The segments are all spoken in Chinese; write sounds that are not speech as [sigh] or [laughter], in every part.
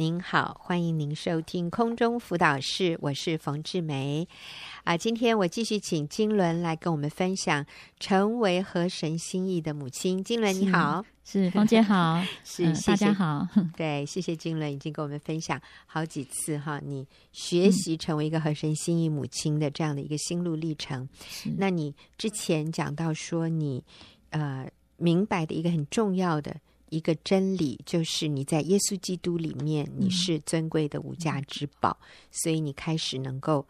您好，欢迎您收听空中辅导室，我是冯志梅。啊，今天我继续请金伦来跟我们分享成为合神心意的母亲。金伦你好，是冯姐好，[laughs] 是、呃、大家好。[laughs] 对，谢谢金伦已经跟我们分享好几次哈，你学习成为一个合神心意母亲的这样的一个心路历程。嗯、那你之前讲到说你呃明白的一个很重要的。一个真理就是你在耶稣基督里面，你是尊贵的无价之宝，嗯、所以你开始能够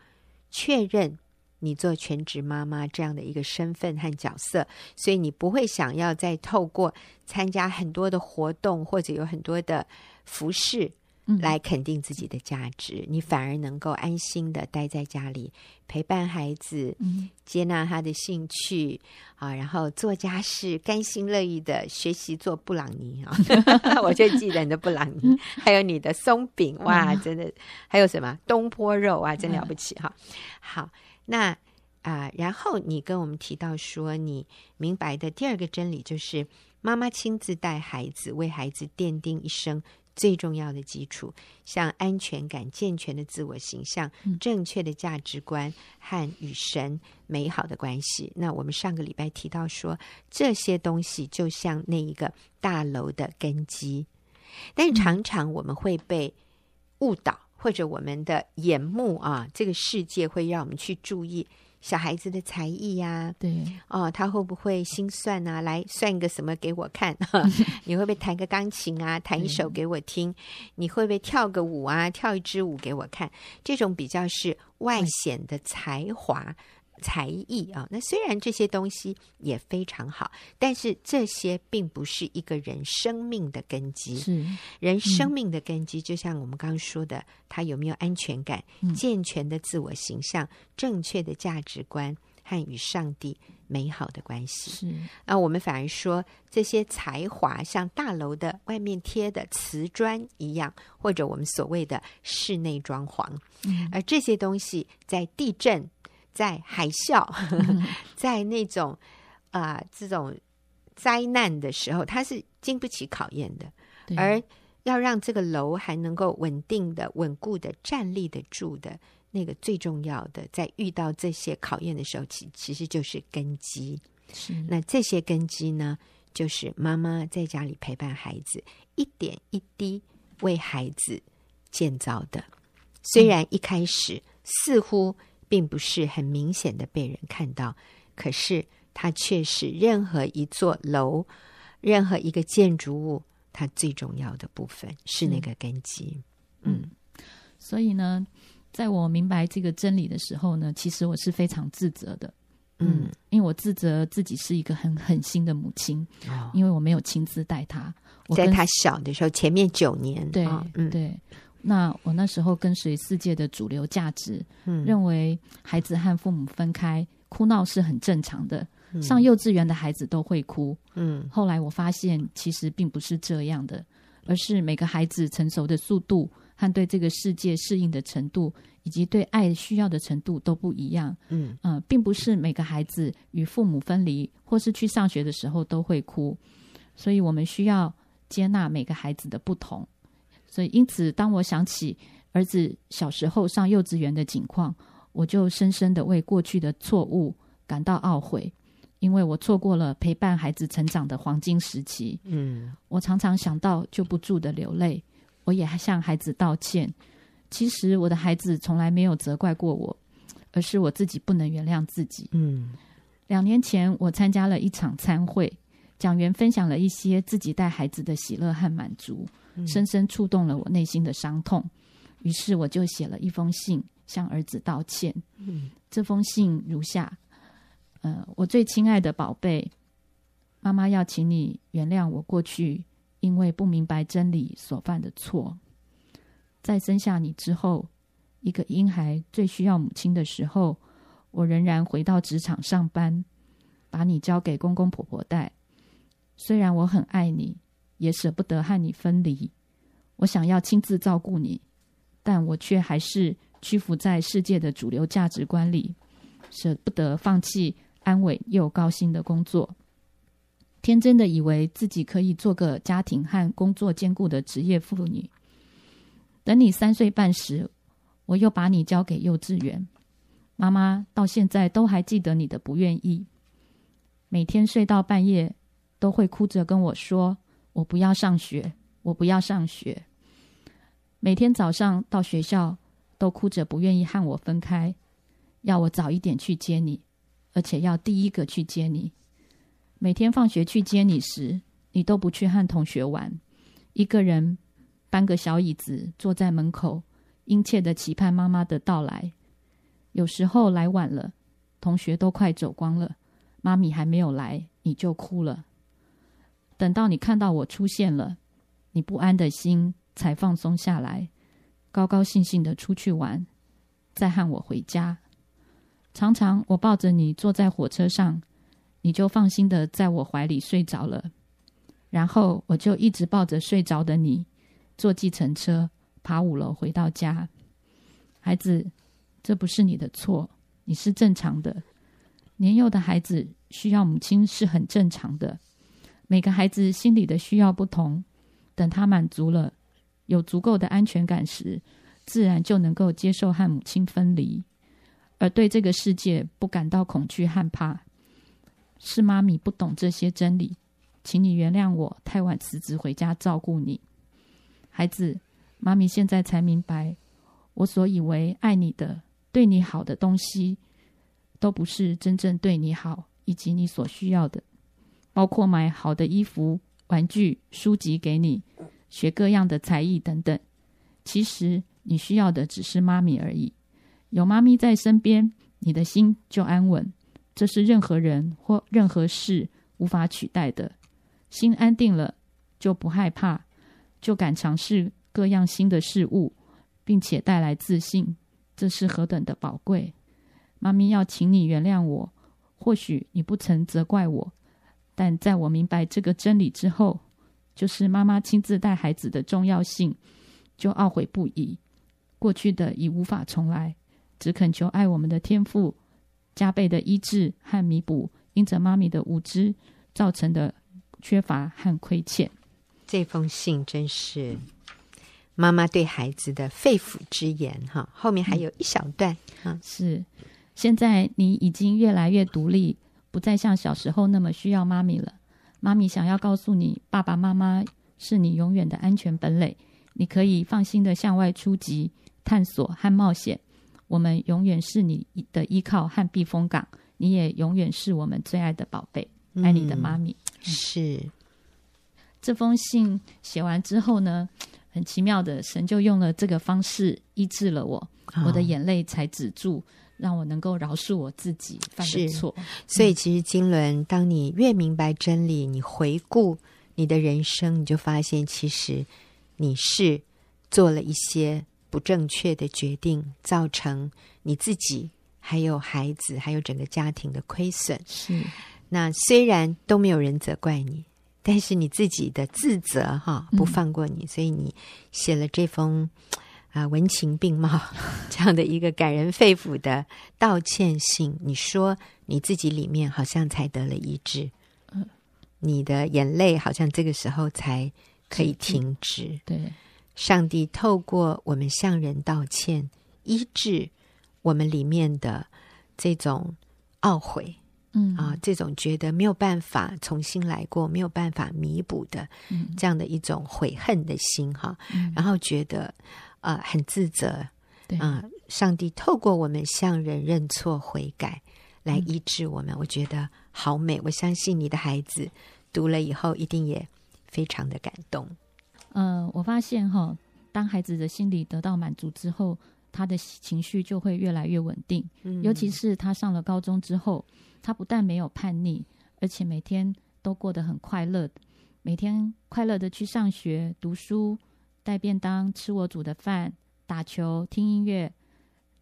确认你做全职妈妈这样的一个身份和角色，所以你不会想要再透过参加很多的活动或者有很多的服饰。来肯定自己的价值，你反而能够安心的待在家里陪伴孩子，接纳他的兴趣啊，然后做家事，甘心乐意的学习做布朗尼啊。[laughs] 我就记得你的布朗尼，还有你的松饼，哇，真的，还有什么东坡肉啊，真了不起哈。好，那啊，然后你跟我们提到说，你明白的第二个真理就是，妈妈亲自带孩子，为孩子奠定一生。最重要的基础，像安全感、健全的自我形象、正确的价值观和与神美好的关系。那我们上个礼拜提到说，这些东西就像那一个大楼的根基，但是常常我们会被误导，或者我们的眼目啊，这个世界会让我们去注意。小孩子的才艺呀、啊，对哦，他会不会心算啊？来算一个什么给我看？[laughs] 你会不会弹个钢琴啊？弹一首给我听？你会不会跳个舞啊？跳一支舞给我看？这种比较是外显的才华。才艺啊，那虽然这些东西也非常好，但是这些并不是一个人生命的根基。是人生命的根基，就像我们刚刚说的，他有没有安全感、健全的自我形象、正确的价值观和与上帝美好的关系。是那我们反而说这些才华，像大楼的外面贴的瓷砖一样，或者我们所谓的室内装潢，而这些东西在地震。在海啸，[laughs] 在那种啊、呃、这种灾难的时候，它是经不起考验的。而要让这个楼还能够稳定的、稳固的站立得住的，那个最重要的，在遇到这些考验的时候，其其实就是根基。是那这些根基呢，就是妈妈在家里陪伴孩子，一点一滴为孩子建造的。虽然一开始似乎。并不是很明显的被人看到，可是它却是任何一座楼、任何一个建筑物，它最重要的部分是那个根基。嗯，嗯，所以呢，在我明白这个真理的时候呢，其实我是非常自责的。嗯，嗯，因为我自责自己是一个很狠心的母亲，哦，因为我没有亲自带他，在他小的时候，前面九年，对，哦，嗯，对。那我那时候跟随世界的主流价值，嗯，认为孩子和父母分开哭闹是很正常的，嗯，上幼稚园的孩子都会哭，嗯。后来我发现其实并不是这样的，而是每个孩子成熟的速度和对这个世界适应的程度，以及对爱需要的程度都不一样，嗯嗯，呃，并不是每个孩子与父母分离或是去上学的时候都会哭，所以我们需要接纳每个孩子的不同。所以，因此，当我想起儿子小时候上幼稚园的景况，我就深深的为过去的错误感到懊悔，因为我错过了陪伴孩子成长的黄金时期。嗯，我常常想到就不住的流泪，我也向孩子道歉。其实，我的孩子从来没有责怪过我，而是我自己不能原谅自己。嗯，两年前我参加了一场参会，讲员分享了一些自己带孩子的喜乐和满足。深深触动了我内心的伤痛，于是我就写了一封信向儿子道歉。嗯，这封信如下：呃，我最亲爱的宝贝，妈妈要请你原谅我过去因为不明白真理所犯的错。在生下你之后，一个婴孩最需要母亲的时候，我仍然回到职场上班，把你交给公公婆婆带。虽然我很爱你。也舍不得和你分离，我想要亲自照顾你，但我却还是屈服在世界的主流价值观里，舍不得放弃安稳又高薪的工作，天真的以为自己可以做个家庭和工作兼顾的职业妇女。等你三岁半时，我又把你交给幼稚园。妈妈到现在都还记得你的不愿意，每天睡到半夜都会哭着跟我说：“我不要上学，我不要上学。”每天早上到学校都哭着不愿意和我分开，要我早一点去接你，而且要第一个去接你。每天放学去接你时，你都不去和同学玩，一个人搬个小椅子坐在门口，殷切的期盼妈妈的到来。有时候来晚了，同学都快走光了，妈咪还没有来，你就哭了。等到你看到我出现了，你不安的心才放松下来，高高兴兴的出去玩，再和我回家。常常我抱着你坐在火车上，你就放心的在我怀里睡着了，然后我就一直抱着睡着的你，坐计程车爬五楼回到家。孩子。这不是你的错，你是正常的。年幼的孩子需要母亲是很正常的。每个孩子心里的需要不同，等他满足了，有足够的安全感时，自然就能够接受和母亲分离，而对这个世界不感到恐惧害怕。是妈咪不懂这些真理，请你原谅我太晚辞职回家照顾你。孩子，妈咪现在才明白，我所以为爱你的。对你好的东西，都不是真正对你好，以及你所需要的，包括买好的衣服、玩具、书籍给你，学各样的才艺等等。其实你需要的只是妈咪而已。有妈咪在身边，你的心就安稳。这是任何人或任何事无法取代的。心安定了，就不害怕，就敢尝试各样新的事物，并且带来自信。这是何等的宝贵！妈咪要请你原谅我，或许你不曾责怪我，但在我明白这个真理之后，就是妈妈亲自带孩子的重要性，就懊悔不已。过去的已无法重来，只恳求爱我们的天父加倍的医治和弥补，因着妈咪的无知造成的缺乏和亏欠。这封信真是。妈妈对孩子的肺腑之言，哈，后面还有一小段，哈、嗯，是现在你已经越来越独立，不再像小时候那么需要妈咪了。妈咪想要告诉你，爸爸妈妈是你永远的安全本垒，你可以放心的向外出击、探索和冒险。我们永远是你的依靠和避风港，你也永远是我们最爱的宝贝。爱你的妈咪。嗯、是这封信写完之后呢？很奇妙的，神就用了这个方式医治了我，哦、我的眼泪才止住，让我能够饶恕我自己犯的错。所以，其实经纶，当你越明白真理，你回顾你的人生，你就发现，其实你是做了一些不正确的决定，造成你自己、还有孩子、还有整个家庭的亏损。是，那虽然都没有人责怪你。但是你自己的自责哈不放过你，嗯、所以你写了这封啊、呃、文情并茂 [laughs] 这样的一个感人肺腑的道歉信。你说你自己里面好像才得了医治，嗯，你的眼泪好像这个时候才可以停止。对，上帝透过我们向人道歉，医治我们里面的这种懊悔。嗯啊，这种觉得没有办法重新来过，没有办法弥补的，嗯、这样的一种悔恨的心哈，嗯、然后觉得呃很自责，对啊，上帝透过我们向人认错悔改来医治我们，嗯、我觉得好美。我相信你的孩子读了以后一定也非常的感动。嗯、呃，我发现哈，当孩子的心理得到满足之后，他的情绪就会越来越稳定，嗯、尤其是他上了高中之后。他不但没有叛逆，而且每天都过得很快乐，每天快乐的去上学、读书、带便当、吃我煮的饭、打球、听音乐、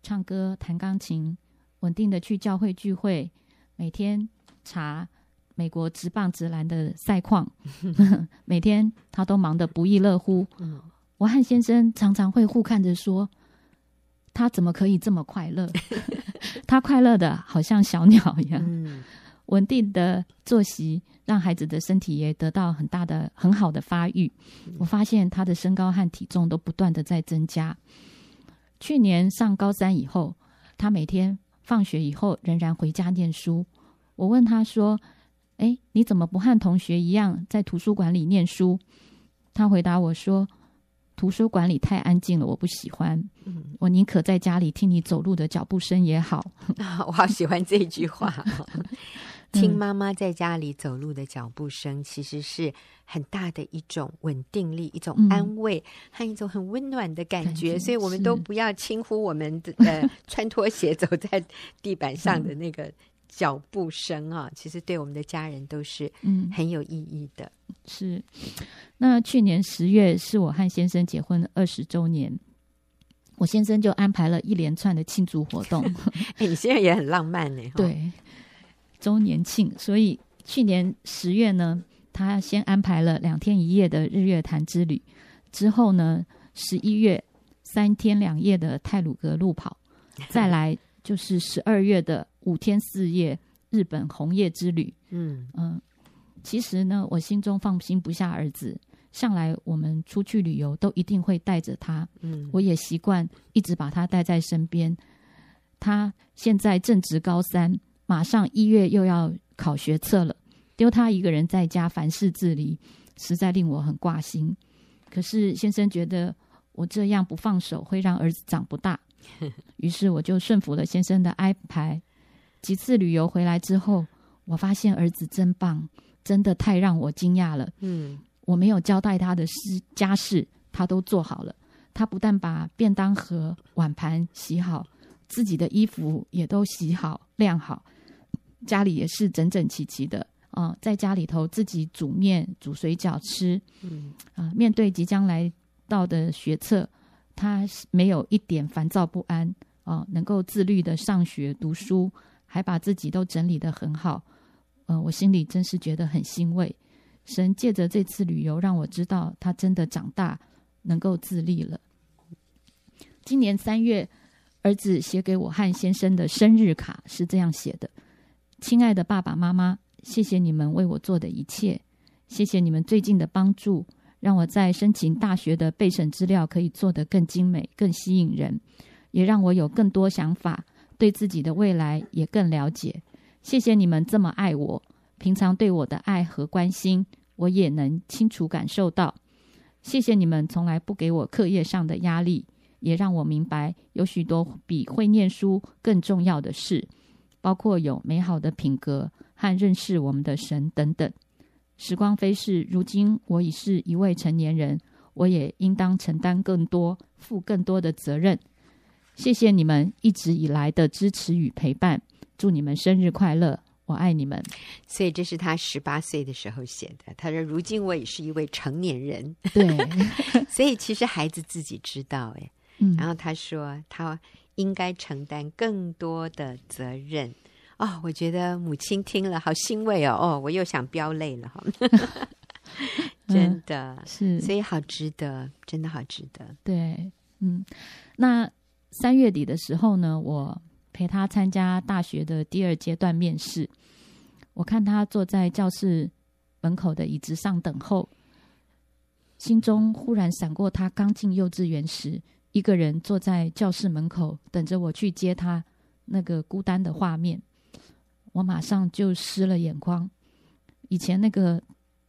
唱歌、弹钢琴，稳定的去教会聚会，每天查美国直棒直篮的赛况，[laughs] 每天他都忙得不亦乐乎。我和先生常常会互看着说。他怎么可以这么快乐？[laughs] 他快乐的好像小鸟一样。嗯，稳定的作息让孩子的身体也得到很大的很好的发育。我发现他的身高和体重都不断的在增加。去年上高三以后，他每天放学以后仍然回家念书。我问他说：“诶，你怎么不和同学一样在图书馆里念书？”他回答我说：“图书馆里太安静了，我不喜欢。我宁可在家里听你走路的脚步声也好。[laughs] ”我好喜欢这句话。听妈妈在家里走路的脚步声，其实是很大的一种稳定力、一种安慰和一种很温暖的感觉。嗯、所以，我们都不要轻忽我们的 [laughs] 呃穿拖鞋走在地板上的那个脚步声啊。其实，对我们的家人都是嗯很有意义的。是。那去年十月是我和先生结婚二十周年，我先生就安排了一连串的庆祝活动。[laughs] 哎，你现在也很浪漫呢。对。周年庆，所以去年十月呢，他先安排了两天一夜的日月潭之旅，之后呢，十一月三天两夜的泰鲁格路跑，[laughs] 再来就是十二月的五天四夜日本红叶之旅。嗯嗯，其实呢，我心中放心不下儿子，向来我们出去旅游都一定会带着他。嗯，我也习惯一直把他带在身边。他现在正值高三。马上一月又要考学测了，丢他一个人在家凡事自理，实在令我很挂心。可是先生觉得我这样不放手会让儿子长不大，[laughs] 于是我就顺服了先生的安排。几次旅游回来之后，我发现儿子真棒，真的太让我惊讶了。嗯，我没有交代他的事家事，他都做好了。他不但把便当盒、碗盘洗好，自己的衣服也都洗好、晾好。家里也是整整齐齐的啊，在家里头自己煮面、煮水饺吃。嗯啊，面对即将来到的学测，他没有一点烦躁不安啊，能够自律的上学读书，还把自己都整理得很好。嗯、啊，我心里真是觉得很欣慰。神借着这次旅游，让我知道他真的长大，能够自立了。今年三月，儿子写给我和先生的生日卡是这样写的。亲爱的爸爸妈妈，谢谢你们为我做的一切，谢谢你们最近的帮助，让我在申请大学的备审资料可以做得更精美、更吸引人，也让我有更多想法，对自己的未来也更了解。谢谢你们这么爱我，平常对我的爱和关心，我也能清楚感受到。谢谢你们从来不给我课业上的压力，也让我明白有许多比会念书更重要的事。包括有美好的品格和认识我们的神等等。时光飞逝，如今我已是一位成年人，我也应当承担更多、负更多的责任。谢谢你们一直以来的支持与陪伴，祝你们生日快乐，我爱你们。所以这是他十八岁的时候写的。他说：“如今我已是一位成年人。”对，[laughs] 所以其实孩子自己知道，哎，嗯，然后他说他。应该承担更多的责任哦，我觉得母亲听了好欣慰哦，哦，我又想飙泪了哈，[laughs] [laughs] 真的、嗯、是，所以好值得，真的好值得。对，嗯，那三月底的时候呢，我陪他参加大学的第二阶段面试，我看他坐在教室门口的椅子上等候，心中忽然闪过他刚进幼稚园时。一个人坐在教室门口等着我去接他，那个孤单的画面，我马上就湿了眼眶。以前那个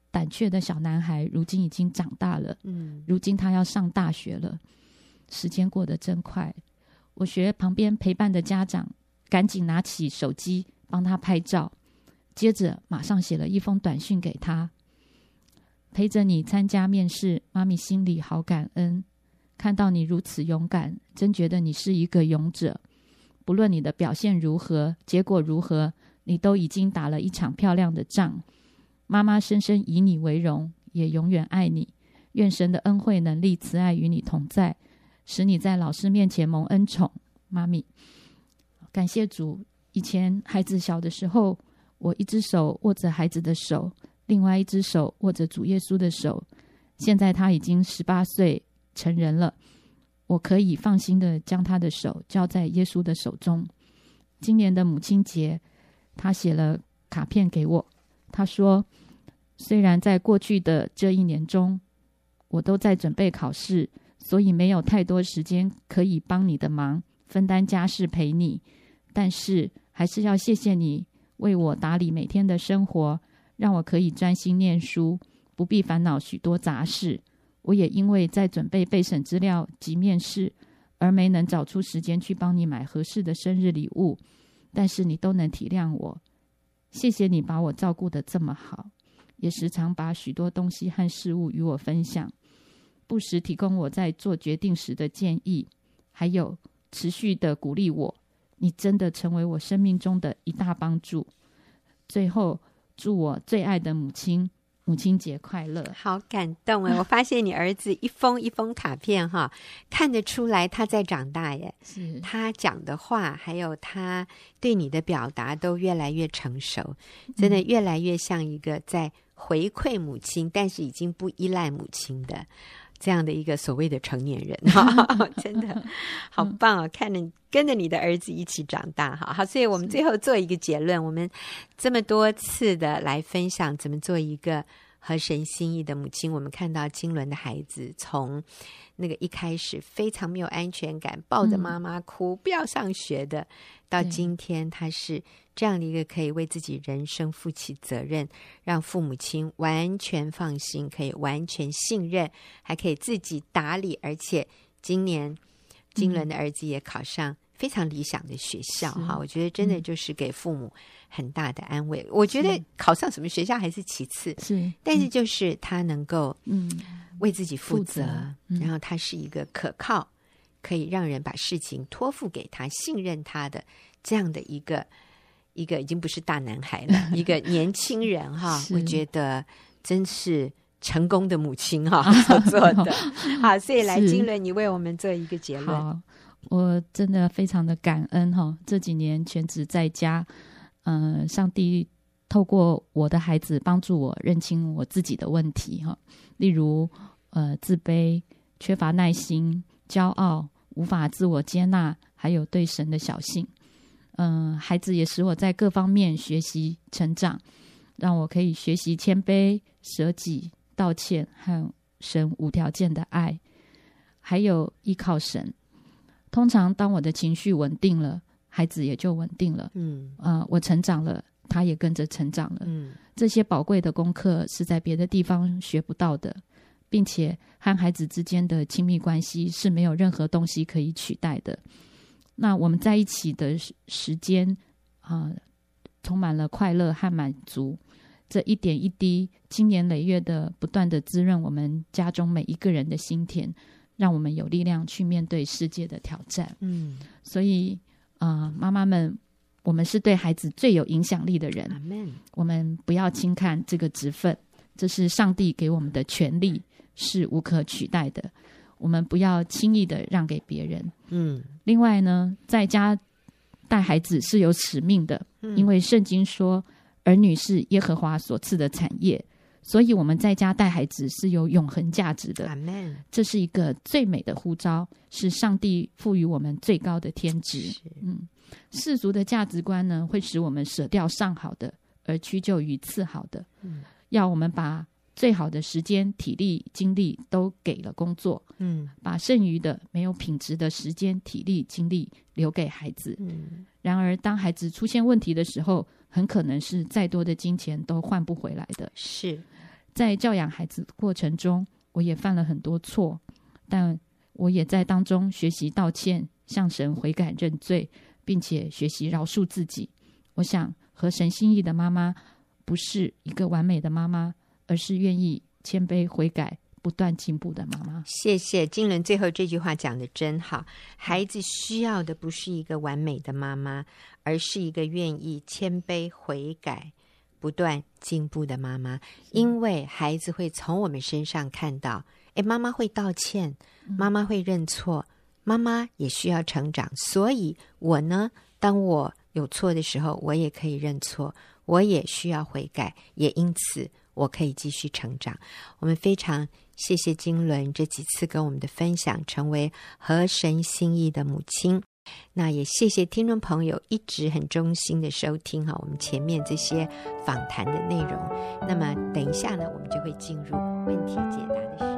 胆怯的小男孩，如今已经长大了。嗯，如今他要上大学了。时间过得真快。我学旁边陪伴的家长，赶紧拿起手机帮他拍照，接着马上写了一封短信给他：陪着你参加面试，妈咪心里好感恩。看到你如此勇敢，真觉得你是一个勇者。不论你的表现如何，结果如何，你都已经打了一场漂亮的仗。妈妈深深以你为荣，也永远爱你。愿神的恩惠、能力、慈爱与你同在，使你在老师面前蒙恩宠。妈咪，感谢主。以前孩子小的时候，我一只手握着孩子的手，另外一只手握着主耶稣的手。现在他已经十八岁。成人了，我可以放心的将他的手交在耶稣的手中。今年的母亲节，他写了卡片给我，他说：“虽然在过去的这一年中，我都在准备考试，所以没有太多时间可以帮你的忙，分担家事陪你，但是还是要谢谢你为我打理每天的生活，让我可以专心念书，不必烦恼许多杂事。我也因为在准备备审资料及面试，而没能找出时间去帮你买合适的生日礼物，但是你都能体谅我。”谢谢你把我照顾得这么好，也时常把许多东西和事物与我分享，不时提供我在做决定时的建议，还有持续的鼓励我。你真的成为我生命中的一大帮助。最后，祝我最爱的母亲。母亲节快乐！好感动啊！[laughs] 我发现你儿子一封一封卡片哈，看得出来他在长大耶。是他讲的话，还有他对你的表达都越来越成熟，真的越来越像一个在回馈母亲，但是已经不依赖母亲的这样的一个所谓的成年人哈，[laughs] [laughs] 真的 [laughs] 好棒啊！看着跟着你的儿子一起长大哈，好，所以我们最后做一个结论：我们这么多次的来分享怎么做一个合神心意的母亲，我们看到金伦的孩子从那个一开始非常没有安全感，抱着妈妈哭，不要上学的，到今天他是这样的一个可以为自己人生负起责任，让父母亲完全放心，可以完全信任，还可以自己打理，而且今年金伦的儿子也考上。非常理想的学校哈，我觉得真的就是给父母很大的安慰。我觉得考上什么学校还是其次，是，但是就是他能够嗯为自己负责，然后他是一个可靠，可以让人把事情托付给他、信任他的这样的一个一个已经不是大男孩了，一个 [laughs] 年轻人哈。我觉得真是成功的母亲哈所 [laughs] 做的。[laughs] 好，所以来金伦，你为我们做一个结论。我真的非常的感恩哈，这几年全职在家，嗯、上帝透过我的孩子帮助我认清我自己的问题哈，例如呃自卑、缺乏耐心、骄傲、无法自我接纳，还有对神的小信。嗯、孩子也使我在各方面学习成长，让我可以学习谦卑、舍己、道歉和神无条件的爱，还有依靠神。通常，当我的情绪稳定了，孩子也就稳定了。嗯，啊、呃，我成长了，他也跟着成长了。嗯，这些宝贵的功课是在别的地方学不到的，并且和孩子之间的亲密关系是没有任何东西可以取代的。那我们在一起的时间啊、呃，充满了快乐和满足。这一点一滴，经年累月的不断的滋润我们家中每一个人的心田。让我们有力量去面对世界的挑战。嗯，所以啊、呃，妈妈们，我们是对孩子最有影响力的人。我们不要轻看这个职分，这是上帝给我们的权利，是无可取代的。我们不要轻易的让给别人。嗯，另外呢，在家带孩子是有使命的，嗯、因为圣经说，儿女是耶和华所赐的产业。所以我们在家带孩子是有永恒价值的。这是一个最美的呼召，是上帝赋予我们最高的天职。嗯，世俗的价值观呢，会使我们舍掉上好的，而屈就于次好的。嗯，要我们把最好的时间、体力、精力都给了工作，嗯，把剩余的没有品质的时间、体力、精力留给孩子。嗯，然而当孩子出现问题的时候，很可能是再多的金钱都换不回来的。是在教养孩子过程中，我也犯了很多错，但我也在当中学习道歉，向神悔改认罪，并且学习饶恕自己。我想，合神心意的妈妈不是一个完美的妈妈，而是愿意谦卑悔改。不断进步的妈妈，谢谢金伦。最后这句话讲得真好，孩子需要的不是一个完美的妈妈，而是一个愿意谦卑悔改、不断进步的妈妈。因为孩子会从我们身上看到，诶，妈妈会道歉，妈妈会认错，妈妈也需要成长。所以，我呢，当我有错的时候，我也可以认错，我也需要悔改，也因此我可以继续成长。我们非常。谢谢金伦这几次跟我们的分享，成为合神心意的母亲。那也谢谢听众朋友一直很忠心的收听哈，我们前面这些访谈的内容。那么等一下呢，我们就会进入问题解答的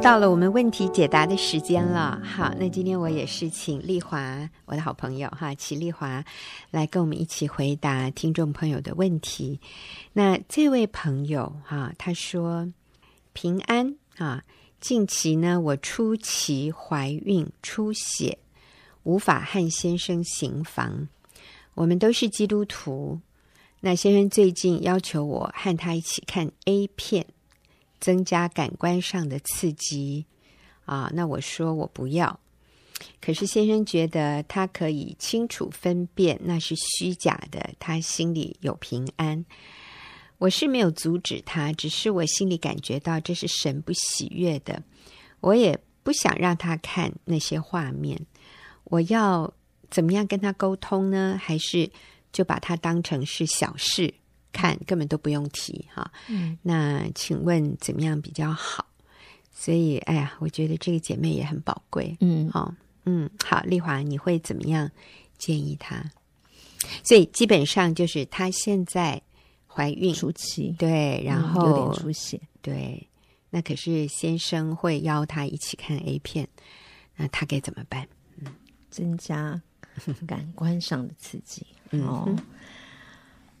到了我们问题解答的时间了，好，那今天我也是请丽华，我的好朋友哈，齐丽华来跟我们一起回答听众朋友的问题。那这位朋友哈，他说平安啊，近期呢，我初期怀孕出血，无法和先生行房，我们都是基督徒，那先生最近要求我和他一起看 A 片。增加感官上的刺激啊，那我说我不要。可是先生觉得他可以清楚分辨那是虚假的，他心里有平安。我是没有阻止他，只是我心里感觉到这是神不喜悦的。我也不想让他看那些画面。我要怎么样跟他沟通呢？还是就把他当成是小事？看根本都不用提哈，嗯，那请问怎么样比较好？所以，哎呀，我觉得这个姐妹也很宝贵，嗯，好，嗯，好，丽华，你会怎么样建议她？所以基本上就是她现在怀孕。初期，对，然后、嗯、有点出血，对，那可是先生会邀她一起看 A 片，那她该怎么办？嗯，增加感官上的刺激，哦。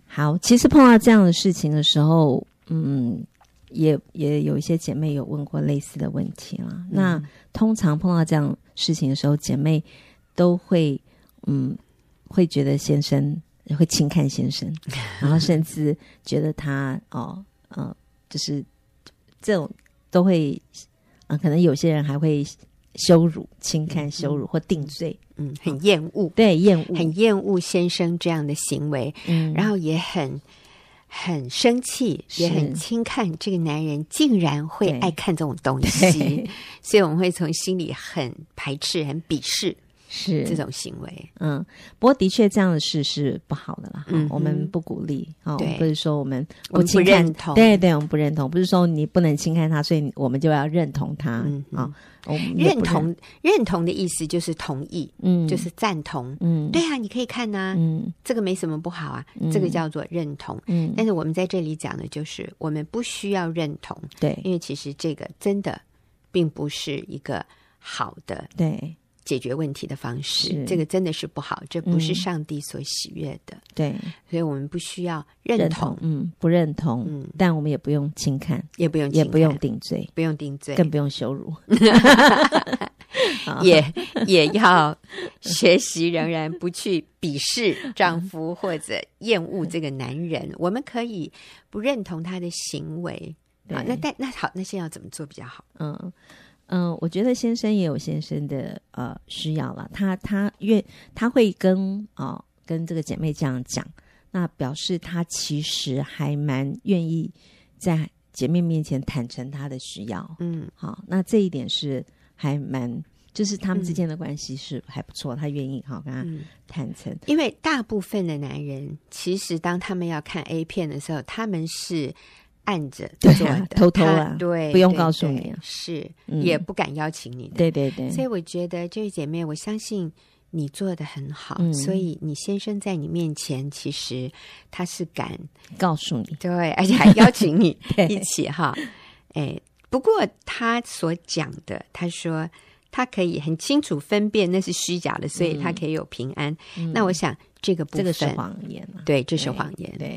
嗯好，其实碰到这样的事情的时候，嗯，也也有一些姐妹有问过类似的问题了。嗯、那通常碰到这样事情的时候，姐妹都会嗯会觉得先生会轻看先生，[laughs] 然后甚至觉得他哦，嗯、呃，就是这种都会啊、呃，可能有些人还会。羞辱、轻看、羞辱或定罪，嗯，很厌恶，对，厌恶，很厌恶先生这样的行为，嗯，然后也很很生气，也很轻看这个男人竟然会爱看这种东西，所以我们会从心里很排斥、很鄙视。是。这种行为，嗯，不过的确这样的事是不好的啦。嗯，我们不鼓励，哦，不是说我们不轻看，认同，对对，我们不认同，不是说你不能轻看他，所以我们就要认同他，嗯啊，认同。认同的意思就是同意，嗯，就是赞同，嗯，对啊，你可以看呐，嗯，这个没什么不好啊，这个叫做认同，嗯，但是我们在这里讲的就是我们不需要认同，对，因为其实这个真的并不是一个好的，对。解决问题的方式，这个真的是不好，这不是上帝所喜悦的。嗯、对，所以我们不需要认同，认同嗯，不认同，嗯，但我们也不用轻看，也不用，也不用定罪，不用定罪，更不用羞辱，[laughs] 也也要学习，仍然不去鄙视丈夫或者厌恶这个男人。我们可以不认同他的行为，好，那但那好，那现在要怎么做比较好？嗯。嗯，我觉得先生也有先生的呃需要了，他他愿他会跟哦、呃、跟这个姐妹这样讲，那表示他其实还蛮愿意在姐妹面前坦诚他的需要，嗯，好，那这一点是还蛮，就是他们之间的关系是还不错，嗯、他愿意好跟他坦诚，因为大部分的男人其实当他们要看 A 片的时候，他们是。按着对啊，[laughs] 偷偷啊，对，不用告诉你，是也不敢邀请你的，对对对。所以我觉得这位姐妹，我相信你做的很好，所以你先生在你面前，其实他是敢告诉你，对，而且还邀请你 [laughs] 一起哈。哎，不过他所讲的，他说他可以很清楚分辨那是虚假的，所以他可以有平安。那我想这个部分，这个是谎言，对，这是谎言，对。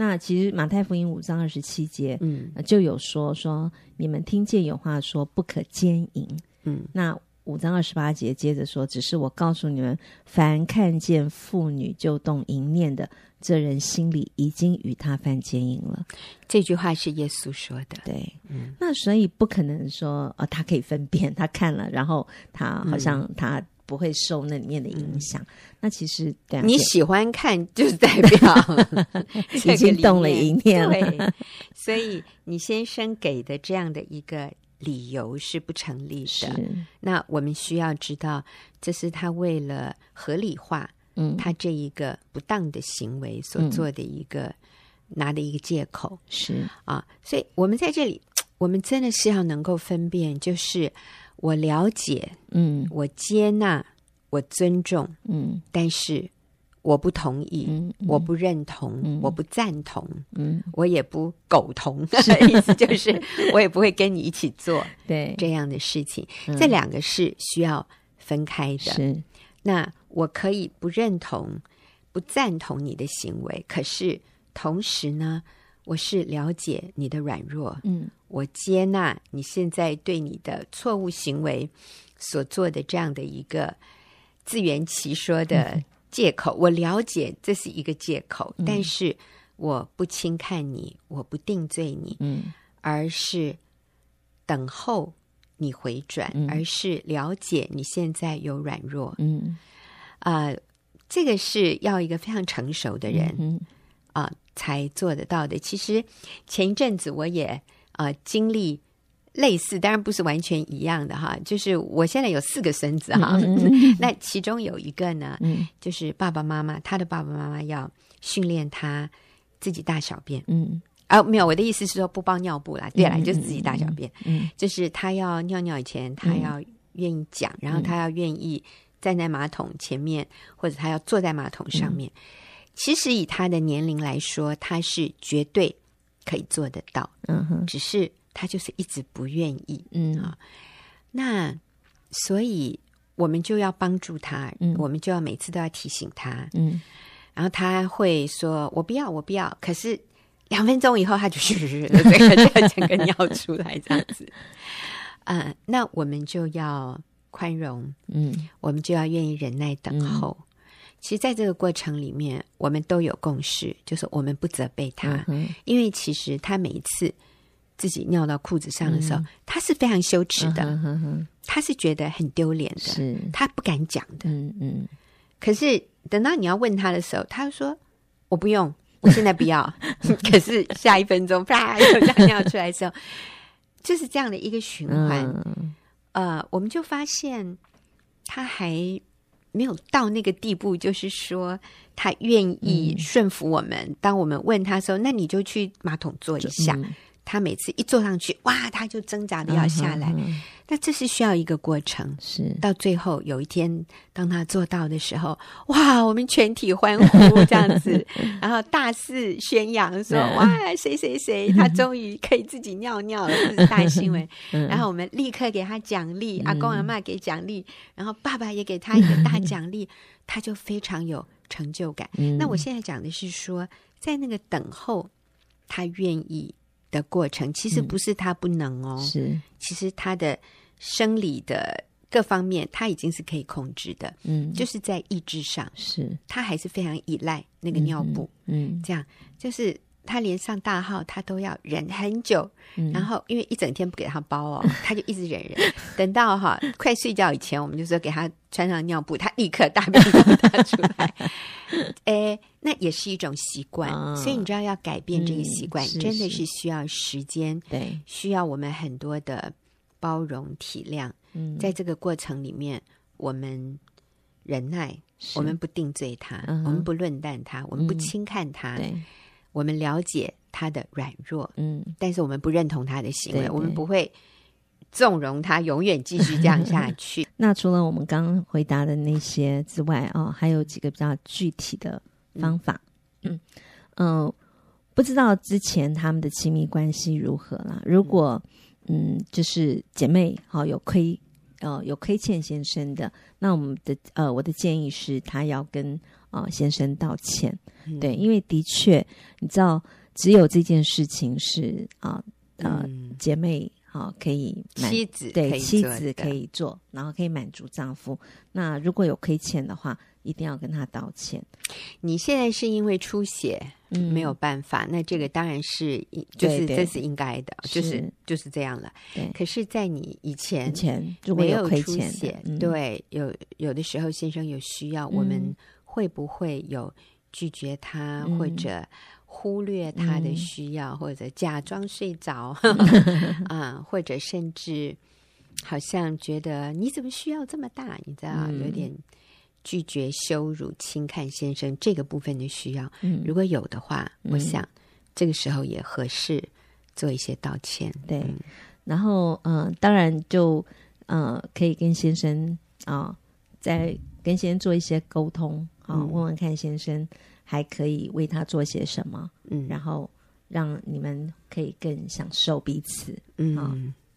那其实马太福音五章二十七节，嗯，就有说说你们听见有话说不可奸淫，嗯，那五章二十八节接着说，只是我告诉你们，凡看见妇女就动淫念的，这人心里已经与他犯奸淫了。这句话是耶稣说的，对，嗯，那所以不可能说，呃，他可以分辨，他看了，然后他好像他。不会受那里面的影响。嗯、那其实你喜欢看，就是代表 [laughs] 已经动了一念了。所以你先生给的这样的一个理由是不成立的。那我们需要知道，这是他为了合理化，嗯，他这一个不当的行为所做的一个、嗯、拿的一个借口。是啊，所以我们在这里，我们真的是要能够分辨，就是我了解，嗯，我接纳，我尊重，嗯，但是。我不同意，嗯嗯、我不认同，嗯、我不赞同，嗯，我也不苟同。[laughs] 意思就是，我也不会跟你一起做对这样的事情。这两个是需要分开的。是，那我可以不认同、不赞同你的行为，可是同时呢，我是了解你的软弱，嗯，我接纳你现在对你的错误行为所做的这样的一个自圆其说的。嗯。借口，我了解这是一个借口，嗯、但是我不轻看你，我不定罪你，嗯，而是等候你回转，嗯、而是了解你现在有软弱，嗯，啊、呃，这个是要一个非常成熟的人，嗯啊、呃，才做得到的。其实前一阵子我也啊、呃、经历。类似，当然不是完全一样的哈。就是我现在有四个孙子哈，嗯嗯、[laughs] 那其中有一个呢，嗯、就是爸爸妈妈，他的爸爸妈妈要训练他自己大小便。嗯，啊，没有，我的意思是说不包尿布啦，对啦，就是自己大小便。嗯，就是他要尿尿以前，他要愿意讲，嗯、然后他要愿意站在马桶前面，或者他要坐在马桶上面。嗯、其实以他的年龄来说，他是绝对可以做得到。嗯哼，只是。他就是一直不愿意，嗯啊，那所以我们就要帮助他，嗯，我们就要每次都要提醒他，嗯，然后他会说：“我不要，我不要。”可是两分钟以后，他就这个整个尿出来这样子。嗯，那我们就要宽容，嗯，我们就要愿意忍耐等候。嗯，其实，在这个过程里面，我们都有共识，就是我们不责备他，嗯，因为其实他每一次。自己尿到裤子上的时候，嗯、他是非常羞耻的，嗯、哼哼他是觉得很丢脸的，是他不敢讲的。嗯嗯。可是等到你要问他的时候，他说：“我不用，我现在不要。[laughs] ”可是下一分钟，啪，又这样尿出来的时候，就是这样的一个循环。嗯、呃，我们就发现他还没有到那个地步，就是说他愿意顺服我们。嗯、当我们问他说：“那你就去马桶坐一下。嗯”他每次一坐上去，哇，他就挣扎的要下来。那、这是需要一个过程，是到最后有一天，当他做到的时候，哇，我们全体欢呼这样子，[laughs] 然后大肆宣扬说，哇，谁谁谁，他终于可以自己尿尿了，这是大新闻。[laughs] 嗯、然后我们立刻给他奖励，嗯、阿公阿妈给奖励，然后爸爸也给他一个大奖励，他就非常有成就感。嗯、那我现在讲的是说，在那个等候，他愿意。的过程其实不是他不能哦，嗯、是。其实他的生理的各方面他已经是可以控制的，嗯，就是在意志上是。他还是非常依赖那个尿布，嗯，嗯。这样。就是他连上大号他都要忍很久，嗯、然后因为一整天不给他包哦，[laughs] 他就一直忍忍，等到哈快睡觉以前，我们就说给他穿上尿布，他立刻大便都大出来，[laughs] 哎。那也是一种习惯，嗯、所以你知道要改变这个习惯，嗯、真的是需要时间，对，需要我们很多的包容体谅。嗯，在这个过程里面，我们忍耐，我们不定罪他，嗯、我们不论断他，我们不轻看他，我们了解他的软弱，嗯，但是我们不认同他的行为，对对我们不会纵容他永远继续这样下去。[laughs] 那除了我们刚刚回答的那些之外啊、哦，还有几个比较具体的。方法，嗯嗯、呃，不知道之前他们的亲密关系如何啦。如果嗯，就是姐妹好、哦、有亏呃有亏欠先生的，那我们的呃我的建议是，他要跟呃先生道歉。嗯、对，因为的确你知道，只有这件事情是啊呃，呃姐妹好、哦、可以妻子对妻子可以做，然后可以满足丈夫。那如果有亏欠的话，一定要跟他道歉。你现在是因为出血，嗯，没有办法，那这个当然是，就是这是应该的，就是就是这样了。对，可是，在你以前，以前没有亏欠，对，有有的时候先生有需要，我们会不会有拒绝他，或者忽略他的需要，嗯、或者假装睡着？[laughs] 啊，或者甚至好像觉得你怎么需要这么大？你知道，嗯、有点拒绝、羞辱、轻看先生这个部分的需要。嗯、如果有的话，嗯、我想这个时候也合适做一些道歉。对，嗯、然后嗯、呃，当然就嗯、呃，可以跟先生啊，再跟先生做一些沟通啊，嗯、问问看先生。还可以为他做些什么？嗯，然后让你们可以更享受彼此，嗯啊，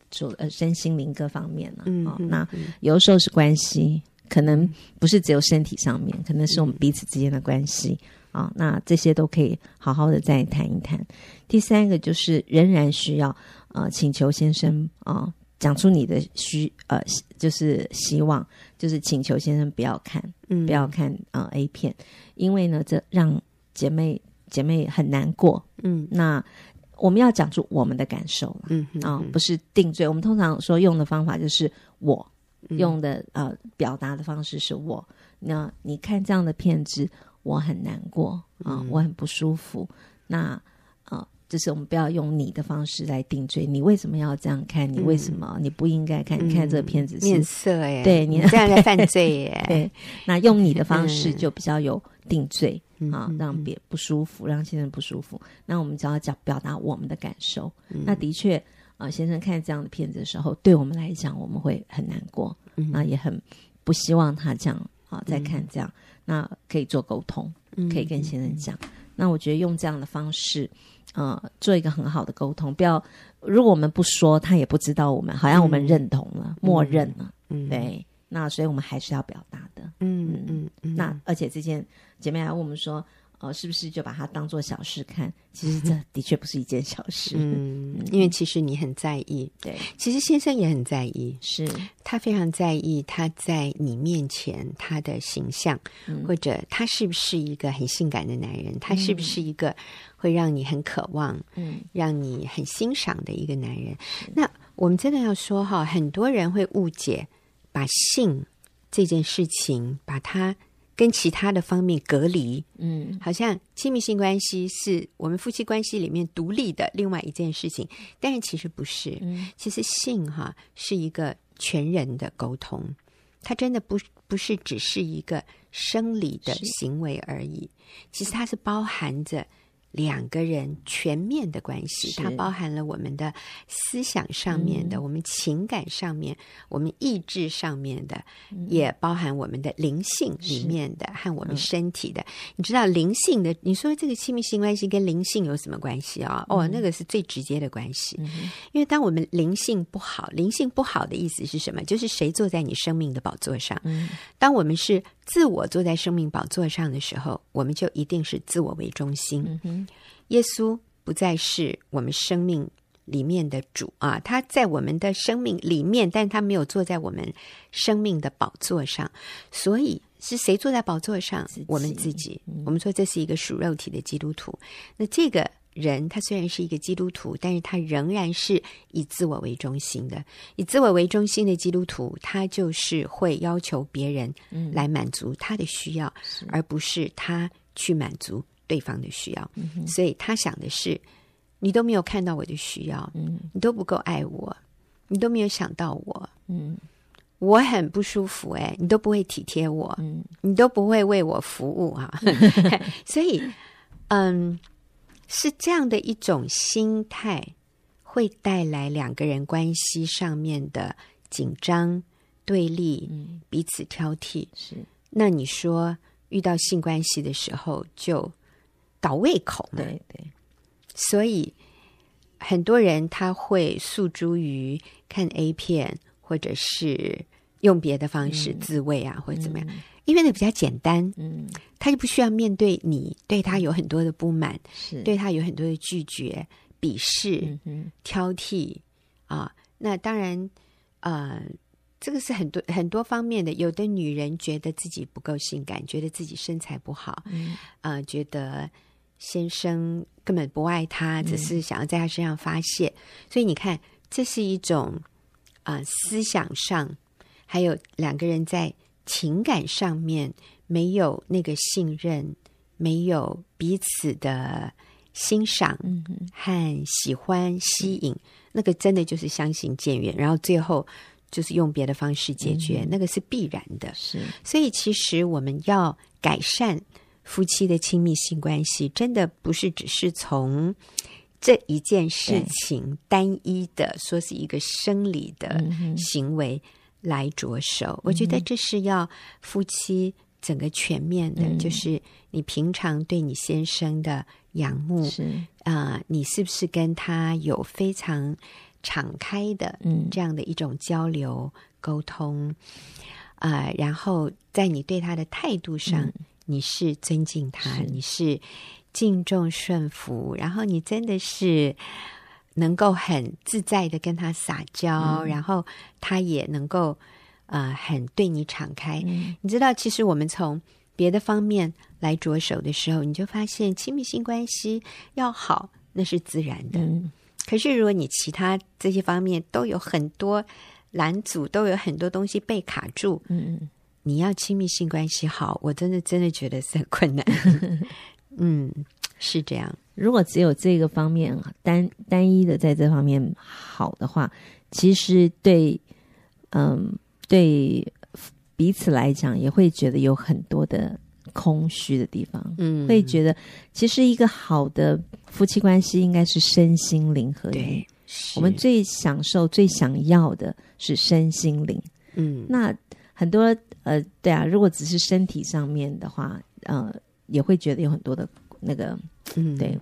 做呃身心灵各方面呢，嗯，那有的时候是关系，可能不是只有身体上面，可能是我们彼此之间的关系啊。那这些都可以好好的再谈一谈。第三个就是仍然需要呃请求先生啊。讲出你的需呃，就是希望，就是请求先生不要看，嗯，不要看啊、呃、A 片，因为呢，这让姐妹姐妹很难过，嗯，那我们要讲出我们的感受，嗯啊、呃，不是定罪。我们通常说用的方法就是我用的呃表达的方式是我，那你看这样的片子，我很难过啊、呃，我很不舒服，那。就是我们不要用你的方式来定罪，你为什么要这样看？你为什么你不应该看？嗯、你看这个片子是面色耶，对你 [laughs] 这样在犯罪耶。[laughs] 对，那用你的方式就比较有定罪、嗯、啊，让别不舒服，让先生不舒服。那我们只要讲表达我们的感受。嗯、那的确啊，先生看这样的片子的时候，对我们来讲，我们会很难过，嗯、那也很不希望他这样啊再看这样。嗯、那可以做沟通，可以跟先生讲。嗯、那我觉得用这样的方式。呃，做一个很好的沟通，不要如果我们不说，他也不知道我们，好像我们认同了，嗯、默认了，嗯，对，那所以我们还是要表达的，嗯嗯。嗯，嗯。那而且之前姐妹还问我们说。哦，是不是就把它当做小事看？其实这 [laughs] 的确不是一件小事。嗯，因为其实你很在意。对，其实先生也很在意，是他非常在意他在你面前他的形象，嗯、或者他是不是一个很性感的男人？他是不是一个会让你很渴望、嗯，让你很欣赏的一个男人？嗯、那我们真的要说哈，很多人会误解，把性这件事情把它。跟其他的方面隔离，嗯，好像亲密性关系是我们夫妻关系里面独立的另外一件事情，但是其实不是，嗯，其实性哈是一个全人的沟通，它真的不不是只是一个生理的行为而已，其实它是包含着。两个人全面的关系，它包含了我们的思想上面的，嗯、我们情感上面，我们意志上面的，嗯、也包含我们的灵性里面的和我们身体的。嗯、你知道灵性的？你说这个亲密性关系跟灵性有什么关系啊？嗯、哦，那个是最直接的关系。嗯、因为当我们灵性不好，灵性不好的意思是什么？就是谁坐在你生命的宝座上？嗯、当我们是。自我坐在生命宝座上的时候，我们就一定是自我为中心。嗯、耶稣不再是我们生命里面的主啊，他在我们的生命里面，但他没有坐在我们生命的宝座上。所以是谁坐在宝座上？我们自己。嗯、我们说这是一个属肉体的基督徒。那这个。人他虽然是一个基督徒，但是他仍然是以自我为中心的。以自我为中心的基督徒，他就是会要求别人来满足他的需要，嗯、而不是他去满足对方的需要。嗯、所以他想的是：你都没有看到我的需要，嗯、你都不够爱我，你都没有想到我，嗯，我很不舒服，哎，你都不会体贴我，嗯，你都不会为我服务啊。[laughs] [laughs] 所以，嗯。是这样的一种心态，会带来两个人关系上面的紧张、对立、嗯、彼此挑剔。是，那你说遇到性关系的时候就倒胃口嘛？对对。所以很多人他会诉诸于看 A 片，或者是用别的方式自慰啊，嗯、或者怎么样。嗯因为那比较简单，嗯，他就不需要面对你对他有很多的不满，是对他有很多的拒绝、鄙视、嗯、哼挑剔啊。那当然，呃，这个是很多很多方面的。有的女人觉得自己不够性感，觉得自己身材不好，嗯，啊、呃，觉得先生根本不爱她，只是想要在她身上发泄。嗯、所以你看，这是一种啊、呃，思想上还有两个人在。情感上面没有那个信任，没有彼此的欣赏、和喜欢、吸引，那个真的就是相行渐远，然后最后就是用别的方式解决，那个是必然的。是，所以其实我们要改善夫妻的亲密性关系，真的不是只是从这一件事情单一的说是一个生理的行为来着手。我觉得这是要夫妻。整个全面的，就是你平常对你先生的仰慕，是啊、呃，你是不是跟他有非常敞开的这样的一种交流沟通啊、呃？然后在你对他的态度上，你是尊敬他，是你是敬重顺服，然后你真的是能够很自在的跟他撒娇，然后他也能够。啊、呃，很对你敞开。嗯、你知道，其实我们从别的方面来着手的时候，你就发现亲密性关系要好，那是自然的。嗯、可是，如果你其他这些方面都有很多拦阻，都有很多东西被卡住，嗯，你要亲密性关系好，我真的真的觉得是很困难。[laughs] 嗯，是这样。如果只有这个方面单单一的在这方面好的话，其实对，嗯。对彼此来讲，也会觉得有很多的空虚的地方。嗯，会觉得其实一个好的夫妻关系应该是身心灵合一。对，我们最享受、最想要的是身心灵。嗯，那很多呃，对啊，如果只是身体上面的话，呃，也会觉得有很多的那个，嗯，对，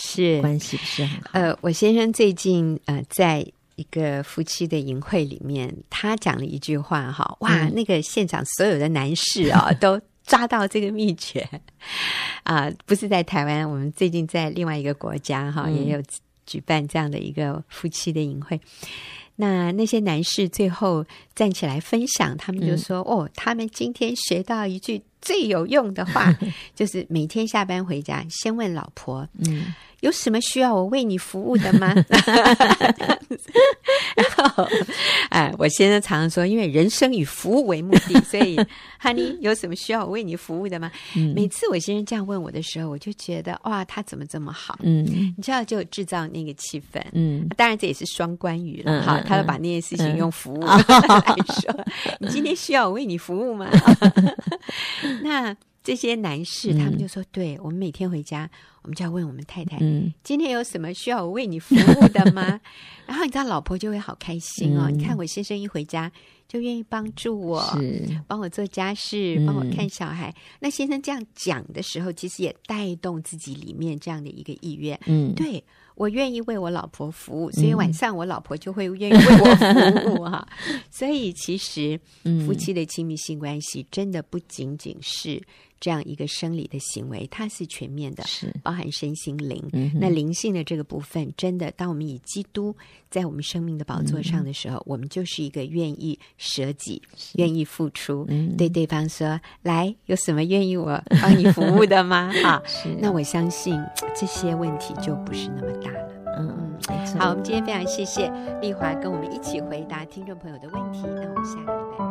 是关系不是很好。呃，我先生最近呃在。一个夫妻的营会里面，他讲了一句话哈，哇，那个现场所有的男士啊，[laughs] 都抓到这个秘诀啊、呃！不是在台湾，我们最近在另外一个国家哈，也有举办这样的一个夫妻的营会。那那些男士最后站起来分享，他们就说：“哦，他们今天学到一句最有用的话，[laughs] 就是每天下班回家先问老婆，嗯。”有什么需要我为你服务的吗？[laughs] [laughs] 然后，哎，我先生常常说，因为人生以服务为目的，所以，Honey，有什么需要我为你服务的吗？嗯、每次我先生这样问我的时候，我就觉得哇，他怎么这么好？嗯，你知道，就制造那个气氛。嗯，当然这也是双关语了。好、嗯，他要把那件事情用服务来说。嗯、你今天需要我为你服务吗？[laughs] 那。这些男士，他们就说：“对，我们每天回家，我们就要问我们太太，今天有什么需要我为你服务的吗？” [laughs] 然后你知道，老婆就会好开心哦。你看我先生一回家就愿意帮助我，帮我做家事，帮我看小孩。那先生这样讲的时候，其实也带动自己里面这样的一个意愿。嗯，对。我愿意为我老婆服务，所以晚上我老婆就会愿意为我服务哈。[laughs] 所以其实夫妻的亲密性关系真的不仅仅是这样一个生理的行为，它是全面的，是包含身心灵。那灵性的这个部分，真的，当我们以基督在我们生命的宝座上的时候，我们就是一个愿意舍己、愿意付出，嗯对对方说：“来，有什么愿意我帮你服务的吗？” [laughs] 啊，那我相信这些问题就不是那么大了。嗯嗯。好，我们今天非常谢谢丽华跟我们一起回答听众朋友的问题。那我们下个礼拜。